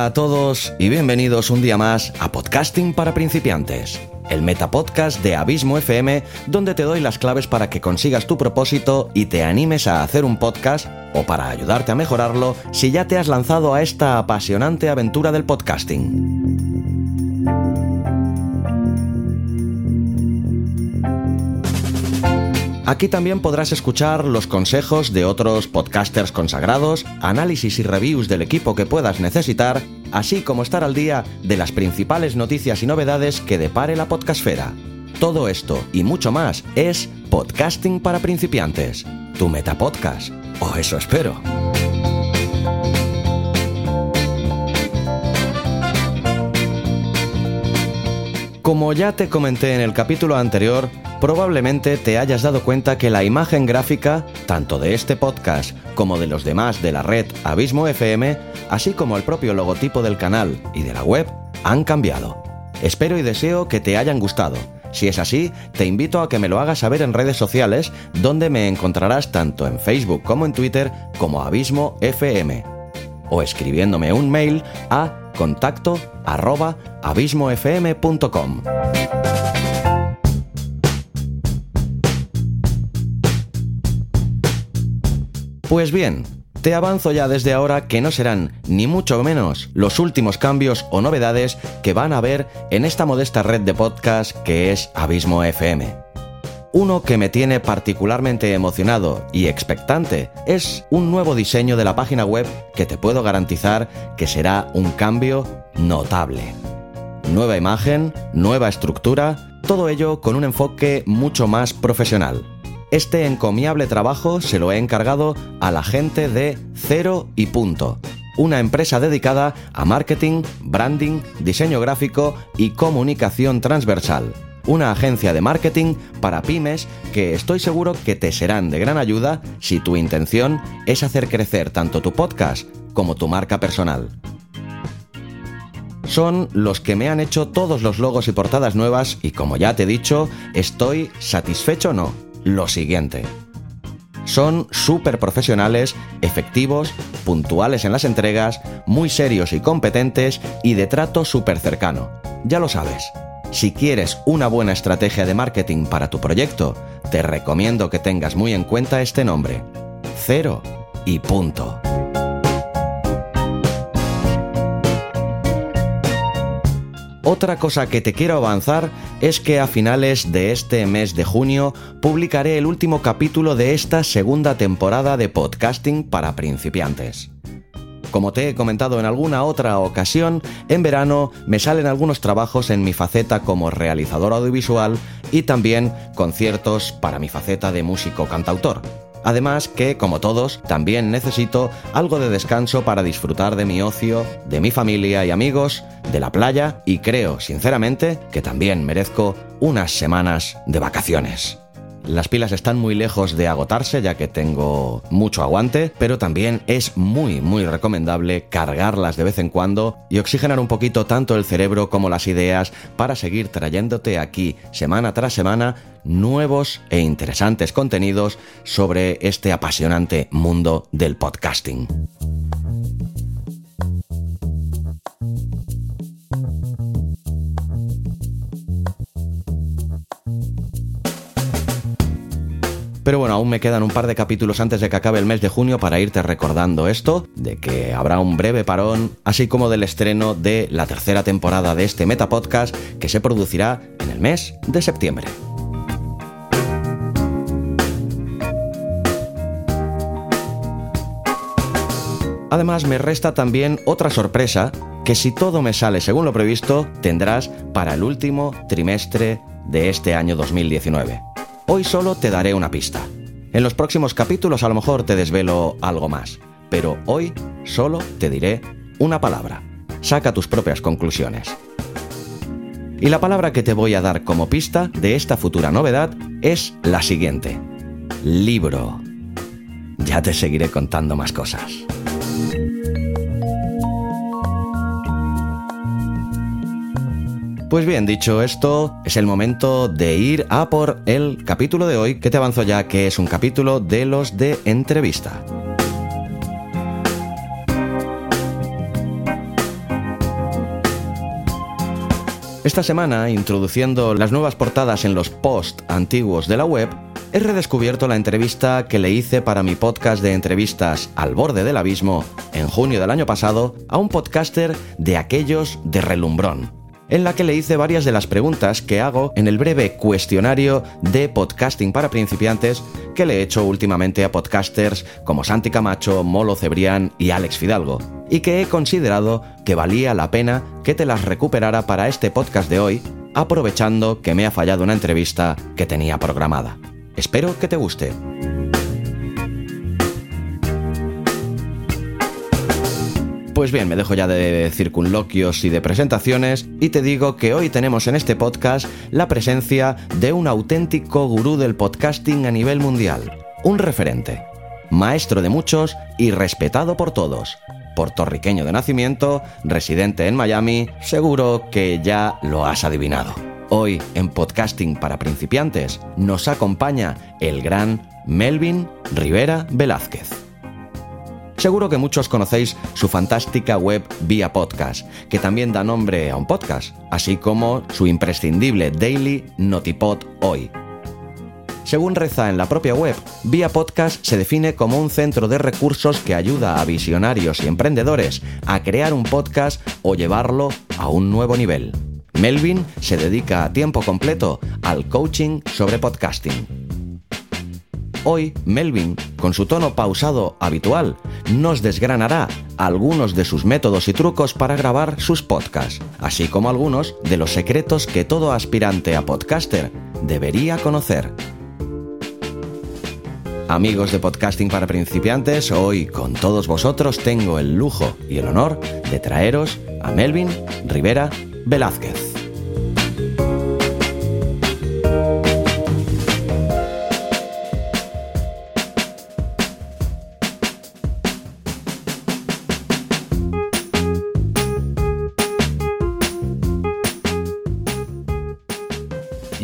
Hola a todos y bienvenidos un día más a Podcasting para principiantes, el metapodcast de Abismo FM donde te doy las claves para que consigas tu propósito y te animes a hacer un podcast o para ayudarte a mejorarlo si ya te has lanzado a esta apasionante aventura del podcasting. Aquí también podrás escuchar los consejos de otros podcasters consagrados, análisis y reviews del equipo que puedas necesitar, así como estar al día de las principales noticias y novedades que depare la podcastfera. Todo esto y mucho más es Podcasting para principiantes, tu metapodcast, o eso espero. Como ya te comenté en el capítulo anterior, probablemente te hayas dado cuenta que la imagen gráfica, tanto de este podcast como de los demás de la red Abismo FM, así como el propio logotipo del canal y de la web, han cambiado. Espero y deseo que te hayan gustado. Si es así, te invito a que me lo hagas saber en redes sociales, donde me encontrarás tanto en Facebook como en Twitter como Abismo FM, o escribiéndome un mail a contacto arroba abismofm.com. Pues bien, te avanzo ya desde ahora que no serán ni mucho menos los últimos cambios o novedades que van a haber en esta modesta red de podcast que es Abismo FM. Uno que me tiene particularmente emocionado y expectante es un nuevo diseño de la página web que te puedo garantizar que será un cambio notable. Nueva imagen, nueva estructura, todo ello con un enfoque mucho más profesional. Este encomiable trabajo se lo he encargado a la gente de Cero y Punto, una empresa dedicada a marketing, branding, diseño gráfico y comunicación transversal. Una agencia de marketing para pymes que estoy seguro que te serán de gran ayuda si tu intención es hacer crecer tanto tu podcast como tu marca personal son los que me han hecho todos los logos y portadas nuevas y como ya te he dicho, estoy satisfecho o no. Lo siguiente. Son súper profesionales, efectivos, puntuales en las entregas, muy serios y competentes y de trato súper cercano. Ya lo sabes. Si quieres una buena estrategia de marketing para tu proyecto, te recomiendo que tengas muy en cuenta este nombre. Cero y punto. Otra cosa que te quiero avanzar es que a finales de este mes de junio publicaré el último capítulo de esta segunda temporada de podcasting para principiantes. Como te he comentado en alguna otra ocasión, en verano me salen algunos trabajos en mi faceta como realizador audiovisual y también conciertos para mi faceta de músico cantautor. Además que, como todos, también necesito algo de descanso para disfrutar de mi ocio, de mi familia y amigos, de la playa y creo, sinceramente, que también merezco unas semanas de vacaciones. Las pilas están muy lejos de agotarse ya que tengo mucho aguante, pero también es muy muy recomendable cargarlas de vez en cuando y oxigenar un poquito tanto el cerebro como las ideas para seguir trayéndote aquí semana tras semana nuevos e interesantes contenidos sobre este apasionante mundo del podcasting. Pero bueno, aún me quedan un par de capítulos antes de que acabe el mes de junio para irte recordando esto, de que habrá un breve parón, así como del estreno de la tercera temporada de este Metapodcast que se producirá en el mes de septiembre. Además me resta también otra sorpresa que si todo me sale según lo previsto, tendrás para el último trimestre de este año 2019. Hoy solo te daré una pista. En los próximos capítulos a lo mejor te desvelo algo más, pero hoy solo te diré una palabra. Saca tus propias conclusiones. Y la palabra que te voy a dar como pista de esta futura novedad es la siguiente. Libro. Ya te seguiré contando más cosas. Pues bien, dicho esto, es el momento de ir a por el capítulo de hoy, que te avanzo ya que es un capítulo de los de entrevista. Esta semana, introduciendo las nuevas portadas en los posts antiguos de la web, he redescubierto la entrevista que le hice para mi podcast de entrevistas Al borde del abismo en junio del año pasado a un podcaster de aquellos de relumbrón en la que le hice varias de las preguntas que hago en el breve cuestionario de podcasting para principiantes que le he hecho últimamente a podcasters como Santi Camacho, Molo Cebrián y Alex Fidalgo, y que he considerado que valía la pena que te las recuperara para este podcast de hoy, aprovechando que me ha fallado una entrevista que tenía programada. Espero que te guste. Pues bien, me dejo ya de circunloquios y de presentaciones y te digo que hoy tenemos en este podcast la presencia de un auténtico gurú del podcasting a nivel mundial, un referente, maestro de muchos y respetado por todos. Puertorriqueño de nacimiento, residente en Miami, seguro que ya lo has adivinado. Hoy en Podcasting para principiantes nos acompaña el gran Melvin Rivera Velázquez. Seguro que muchos conocéis su fantástica web Vía Podcast, que también da nombre a un podcast, así como su imprescindible Daily Notipod Hoy. Según reza en la propia web, Vía Podcast se define como un centro de recursos que ayuda a visionarios y emprendedores a crear un podcast o llevarlo a un nuevo nivel. Melvin se dedica a tiempo completo al coaching sobre podcasting. Hoy, Melvin, con su tono pausado habitual, nos desgranará algunos de sus métodos y trucos para grabar sus podcasts, así como algunos de los secretos que todo aspirante a podcaster debería conocer. Amigos de Podcasting para principiantes, hoy con todos vosotros tengo el lujo y el honor de traeros a Melvin Rivera Velázquez.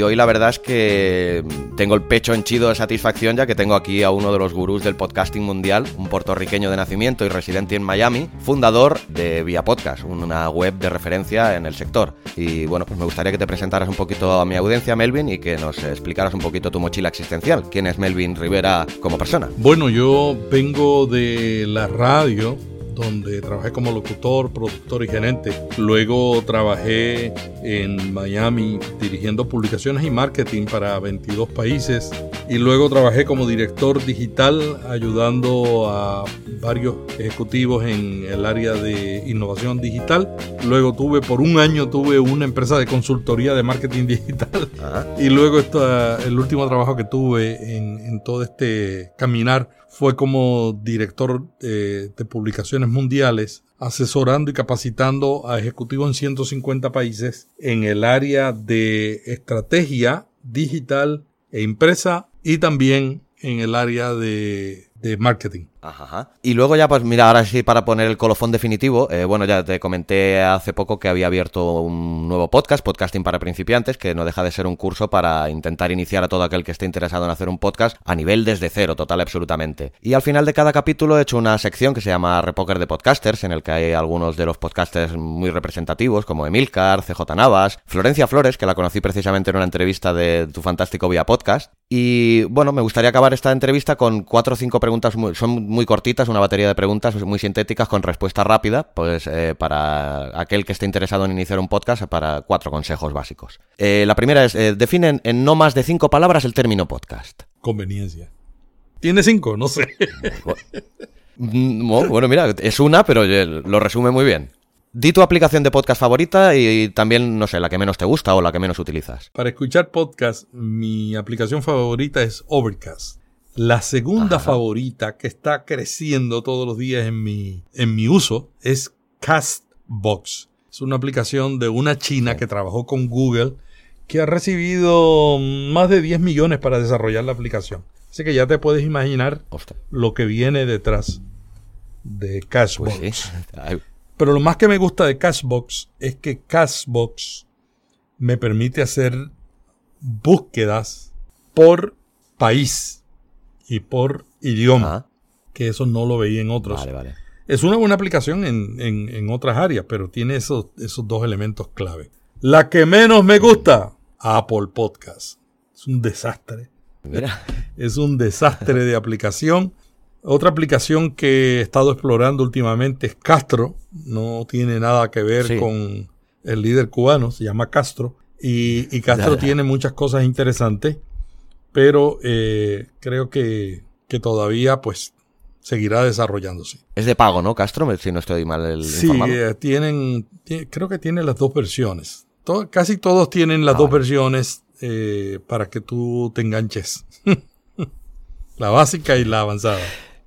Hoy la verdad es que tengo el pecho henchido de satisfacción ya que tengo aquí a uno de los gurús del podcasting mundial, un puertorriqueño de nacimiento y residente en Miami, fundador de Vía Podcast, una web de referencia en el sector. Y bueno, pues me gustaría que te presentaras un poquito a mi audiencia, Melvin, y que nos explicaras un poquito tu mochila existencial. ¿Quién es Melvin Rivera como persona? Bueno, yo vengo de la radio donde trabajé como locutor, productor y gerente. Luego trabajé en Miami dirigiendo publicaciones y marketing para 22 países. Y luego trabajé como director digital ayudando a varios ejecutivos en el área de innovación digital. Luego tuve, por un año tuve una empresa de consultoría de marketing digital. Ah. Y luego el último trabajo que tuve en, en todo este caminar fue como director de publicaciones mundiales, asesorando y capacitando a ejecutivos en 150 países en el área de estrategia digital e impresa y también en el área de, de marketing. Ajá. Y luego ya, pues mira, ahora sí para poner el colofón definitivo, eh, bueno, ya te comenté hace poco que había abierto un nuevo podcast, Podcasting para principiantes, que no deja de ser un curso para intentar iniciar a todo aquel que esté interesado en hacer un podcast a nivel desde cero, total absolutamente. Y al final de cada capítulo he hecho una sección que se llama Repoker de Podcasters, en el que hay algunos de los podcasters muy representativos, como Emilcar, CJ Navas, Florencia Flores, que la conocí precisamente en una entrevista de tu fantástico Vía Podcast. Y bueno, me gustaría acabar esta entrevista con cuatro o cinco preguntas, muy, son muy cortitas, una batería de preguntas muy sintéticas con respuesta rápida, pues eh, para aquel que esté interesado en iniciar un podcast, para cuatro consejos básicos. Eh, la primera es, eh, definen en no más de cinco palabras el término podcast. Conveniencia. ¿Tiene cinco? No sé. Mm, bueno, mira, es una, pero lo resume muy bien. Di tu aplicación de podcast favorita y también, no sé, la que menos te gusta o la que menos utilizas. Para escuchar podcast, mi aplicación favorita es Overcast. La segunda favorita que está creciendo todos los días en mi, en mi uso es Castbox. Es una aplicación de una china que trabajó con Google que ha recibido más de 10 millones para desarrollar la aplicación. Así que ya te puedes imaginar lo que viene detrás de Cashbox. Pues sí. Pero lo más que me gusta de Cashbox es que Cashbox me permite hacer búsquedas por país y por idioma, ah, que eso no lo veía en otros. vale, vale. Es una buena aplicación en, en- en otras áreas, pero tiene esos, esos dos elementos clave. La que menos me gusta, Apple Podcast. Es un desastre. Mira, Es un desastre de aplicación. Otra aplicación que he estado explorando últimamente es Castro. No tiene nada que ver Sí. con el líder cubano, se llama Castro. Y, y Castro tiene muchas cosas interesantes, pero eh, creo que, que todavía pues seguirá desarrollándose. es de pago, ¿no, Castro? Si no estoy mal el Sí, eh, tienen, ti- creo que tiene las dos versiones. To- casi todos tienen las Ah, dos vale. versiones eh, para que tú te enganches. la básica y la avanzada.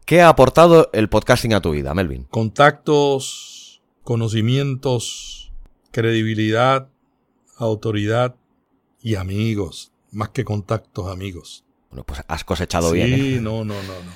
¿Qué ha aportado el podcasting a tu vida, Melvin? Contactos, conocimientos, credibilidad, autoridad y amigos. Más que contactos, amigos. Bueno, pues has cosechado sí, bien. ¿eh? no, no, no, no.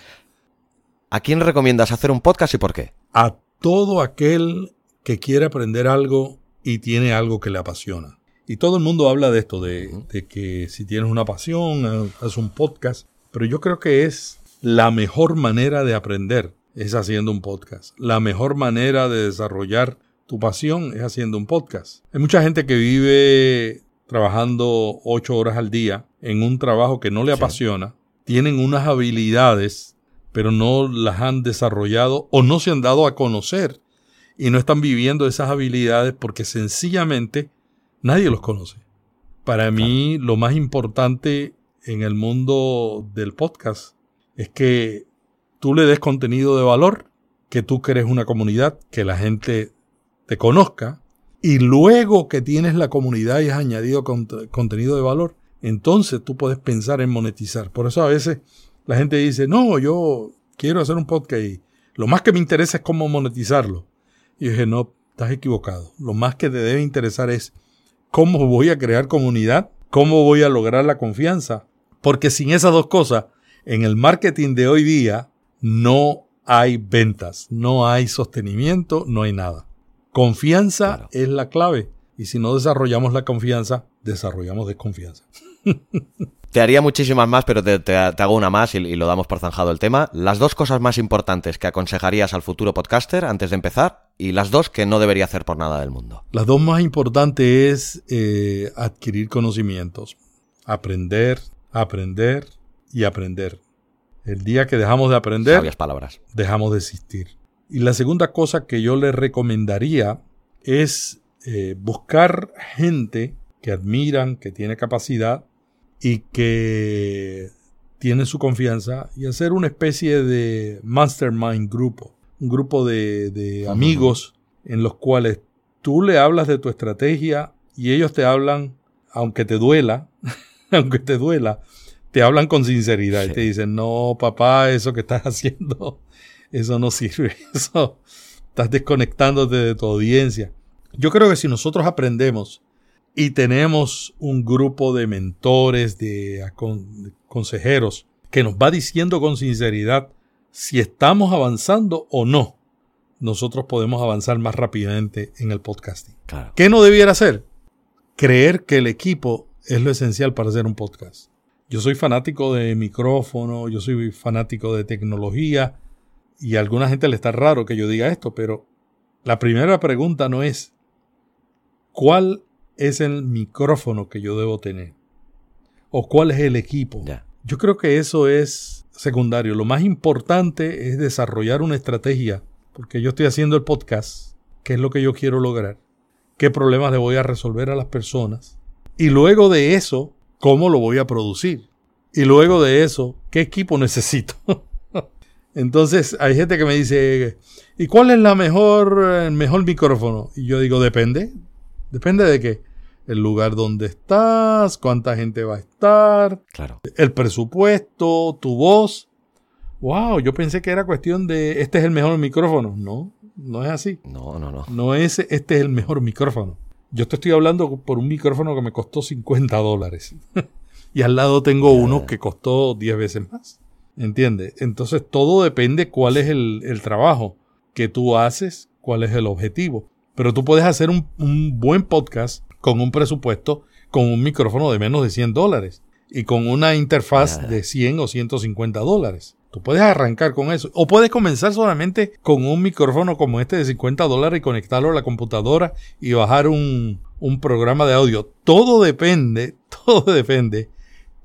¿A quién recomiendas hacer un podcast y por qué? a todo aquel que quiere aprender algo y tiene algo que le apasiona. Y todo el mundo habla de esto, de, de que si tienes una pasión, haz un podcast. Pero yo creo que es la mejor manera de aprender, es haciendo un podcast. La mejor manera de desarrollar tu pasión es haciendo un podcast. Hay mucha gente que vive trabajando ocho horas al día en un trabajo que no le Sí. apasiona, tienen unas habilidades pero no las han desarrollado o no se han dado a conocer y no están viviendo esas habilidades porque sencillamente nadie los conoce. Para mí lo más importante en el mundo del podcast es que tú le des contenido de valor, que tú crees una comunidad, que la gente te conozca y luego que tienes la comunidad y has añadido cont- contenido de valor, entonces tú puedes pensar en monetizar. Por eso a veces la gente dice, no, yo quiero hacer un podcast y lo más que me interesa es cómo monetizarlo. Y yo dije, no, estás equivocado. Lo más que te debe interesar es cómo voy a crear comunidad, cómo voy a lograr la confianza. Porque sin esas dos cosas, en el marketing de hoy día no hay ventas, no hay sostenimiento, no hay nada. Confianza Claro. es la clave. Y si no desarrollamos la confianza, desarrollamos desconfianza. Te haría muchísimas más, pero te, te- te hago una más y, y lo damos por zanjado el tema. Las dos cosas más importantes que aconsejarías al futuro podcaster antes de empezar y las dos que no debería hacer por nada del mundo. Las dos más importantes es eh, adquirir conocimientos, aprender, aprender y aprender. El día que dejamos de aprender, Sabias palabras. dejamos de existir. Y la segunda cosa que yo le recomendaría es eh, buscar gente que admiran, que tiene capacidad y que tiene su confianza y hacer una especie de mastermind grupo, un grupo de, amigos en los cuales tú le hablas de tu estrategia y ellos te hablan, aunque te duela, aunque te duela, te hablan con sinceridad y te dicen, no, papá, eso que estás haciendo, eso no sirve, eso estás desconectándote de tu audiencia. Yo creo que si nosotros aprendemos y tenemos un grupo de mentores, de, consejeros, que nos va diciendo con sinceridad si estamos avanzando o no, nosotros podemos avanzar más rápidamente en el podcasting. Claro. ¿Qué no debiera hacer? Creer que el equipo es lo esencial para hacer un podcast. Yo soy fanático de micrófono, yo soy fanático de tecnología y a alguna gente le está raro que yo diga esto, pero la primera pregunta no es ¿cuál es el micrófono que yo debo tener? ¿O cuál es el equipo? Yo creo que eso es secundario. Lo más importante es desarrollar una estrategia, porque yo estoy haciendo el podcast, qué es lo que yo quiero lograr, qué problemas le voy a resolver a las personas, y luego de eso, cómo lo voy a producir, y luego de eso, qué equipo necesito. Entonces hay gente que me dice, ¿y cuál es la mejor, el mejor micrófono? Y yo digo, depende. Depende de qué. El lugar donde estás, cuánta gente va a estar, Claro. el presupuesto, tu voz. Wow, yo pensé que era cuestión de este es el mejor micrófono. No, No es así. No, no, no. No es este es el mejor micrófono. Yo te estoy hablando por un micrófono que me costó 50 dólares. y al lado tengo uno que costó 10 veces más. ¿Entiendes? Entonces todo depende cuál es el, el, trabajo que tú haces, cuál es el objetivo. Pero tú puedes hacer un, un buen podcast con un presupuesto, con un micrófono de menos de 100 dólares y con una interfaz de 100 o 150 dólares. Tú puedes arrancar con eso. O puedes comenzar solamente con un micrófono como este de 50 dólares y conectarlo a la computadora y bajar un, un programa de audio. Todo depende, todo depende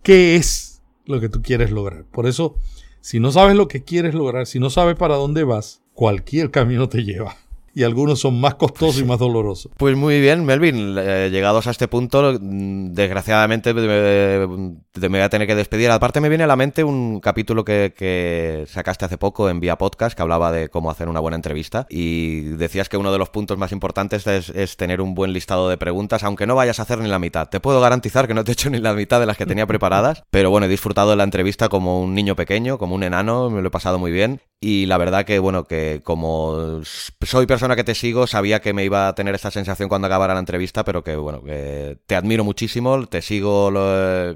qué es lo que tú quieres lograr. Por eso, si no sabes lo que quieres lograr, si no sabes para dónde vas, cualquier camino te lleva y algunos son más costosos y más dolorosos. Pues muy bien, Melvin, eh, llegados a este punto, mm, desgraciadamente me, voy a tener que despedir. Aparte me viene a la mente un capítulo que, que, sacaste hace poco en Vía Podcast que hablaba de cómo hacer una buena entrevista y decías que uno de los puntos más importantes es, es, tener un buen listado de preguntas, aunque no vayas a hacer ni la mitad. Te puedo garantizar que no te he hecho ni la mitad de las que tenía preparadas, pero bueno, he disfrutado de la entrevista como un niño pequeño, como un enano, me lo he pasado muy bien y la verdad que bueno, que como soy persona que te sigo, sabía que me iba a tener esta sensación cuando acabara la entrevista, pero que bueno, que te admiro muchísimo, te sigo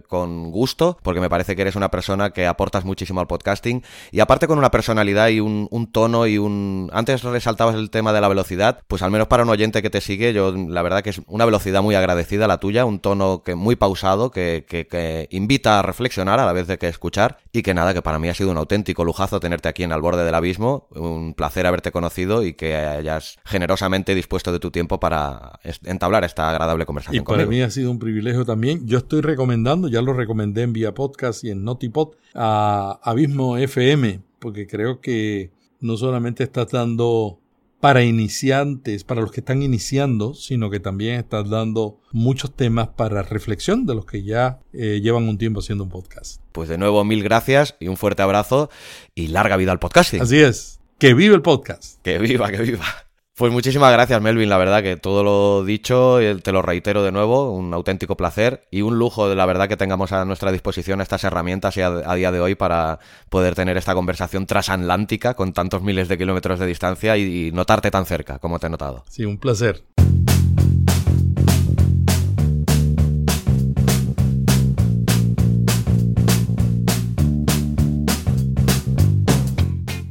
con gusto, porque me parece que eres una persona que aportas muchísimo al podcasting y aparte con una personalidad y un, tono y un... Antes resaltabas el tema de la velocidad, pues al menos para un oyente que te sigue, yo la verdad que es una velocidad muy agradecida la tuya, un tono que muy pausado, que, que, que invita a reflexionar a la vez de que escuchar y que nada, que para mí ha sido un auténtico lujazo tenerte aquí en al borde del abismo. Un placer haberte conocido y que hayas generosamente dispuesto de tu tiempo para entablar esta agradable conversación. Y para mí ha sido un privilegio también. Yo estoy recomendando, ya lo recomendé en Vía Podcast y en Notipod, a Abismo FM, porque creo que no solamente estás dando para iniciantes, para los que están iniciando, sino que también estás dando muchos temas para reflexión de los que ya eh, llevan un tiempo haciendo un podcast. Pues de nuevo, mil gracias y un fuerte abrazo y larga vida al podcasting. Así es. Que vive el podcast. Que viva, que viva. Pues muchísimas gracias, Melvin. La verdad que todo lo dicho, te lo reitero de nuevo, un auténtico placer y un lujo, de la verdad, que tengamos a nuestra disposición estas herramientas a, día de hoy para poder tener esta conversación transatlántica con tantos miles de kilómetros de distancia y notarte tan cerca como te he notado. Sí, un placer.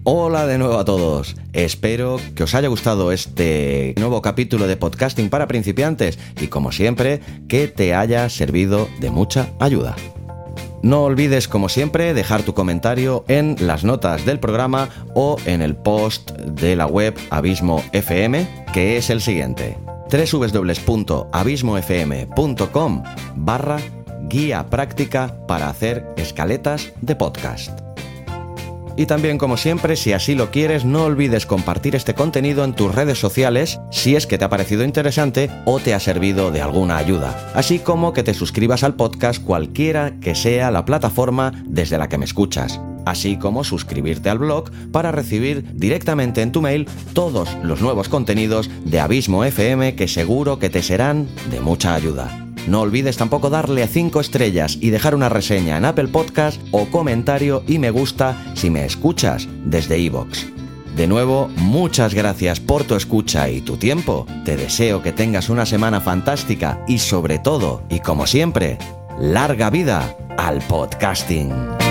Hola de nuevo a todos. Espero que os haya gustado este nuevo capítulo de podcasting para principiantes y como siempre que te haya servido de mucha ayuda. No olvides, como siempre, dejar tu comentario en las notas del programa o en el post de la web Abismo FM, que es el siguiente: www.abismofm.com barra guía práctica para hacer escaletas de podcast. Y también, como siempre, si así lo quieres, no olvides compartir este contenido en tus redes sociales si es que te ha parecido interesante o te ha servido de alguna ayuda. Así como que te suscribas al podcast cualquiera que sea la plataforma desde la que me escuchas así como suscribirte al blog para recibir directamente en tu mail todos los nuevos contenidos de Abismo FM que seguro que te serán de mucha ayuda. No olvides tampoco darle a 5 estrellas y dejar una reseña en Apple Podcast o comentario y me gusta si me escuchas desde iVoox. De nuevo, muchas gracias por tu escucha y tu tiempo. Te deseo que tengas una semana fantástica y sobre todo, y como siempre, larga vida al podcasting.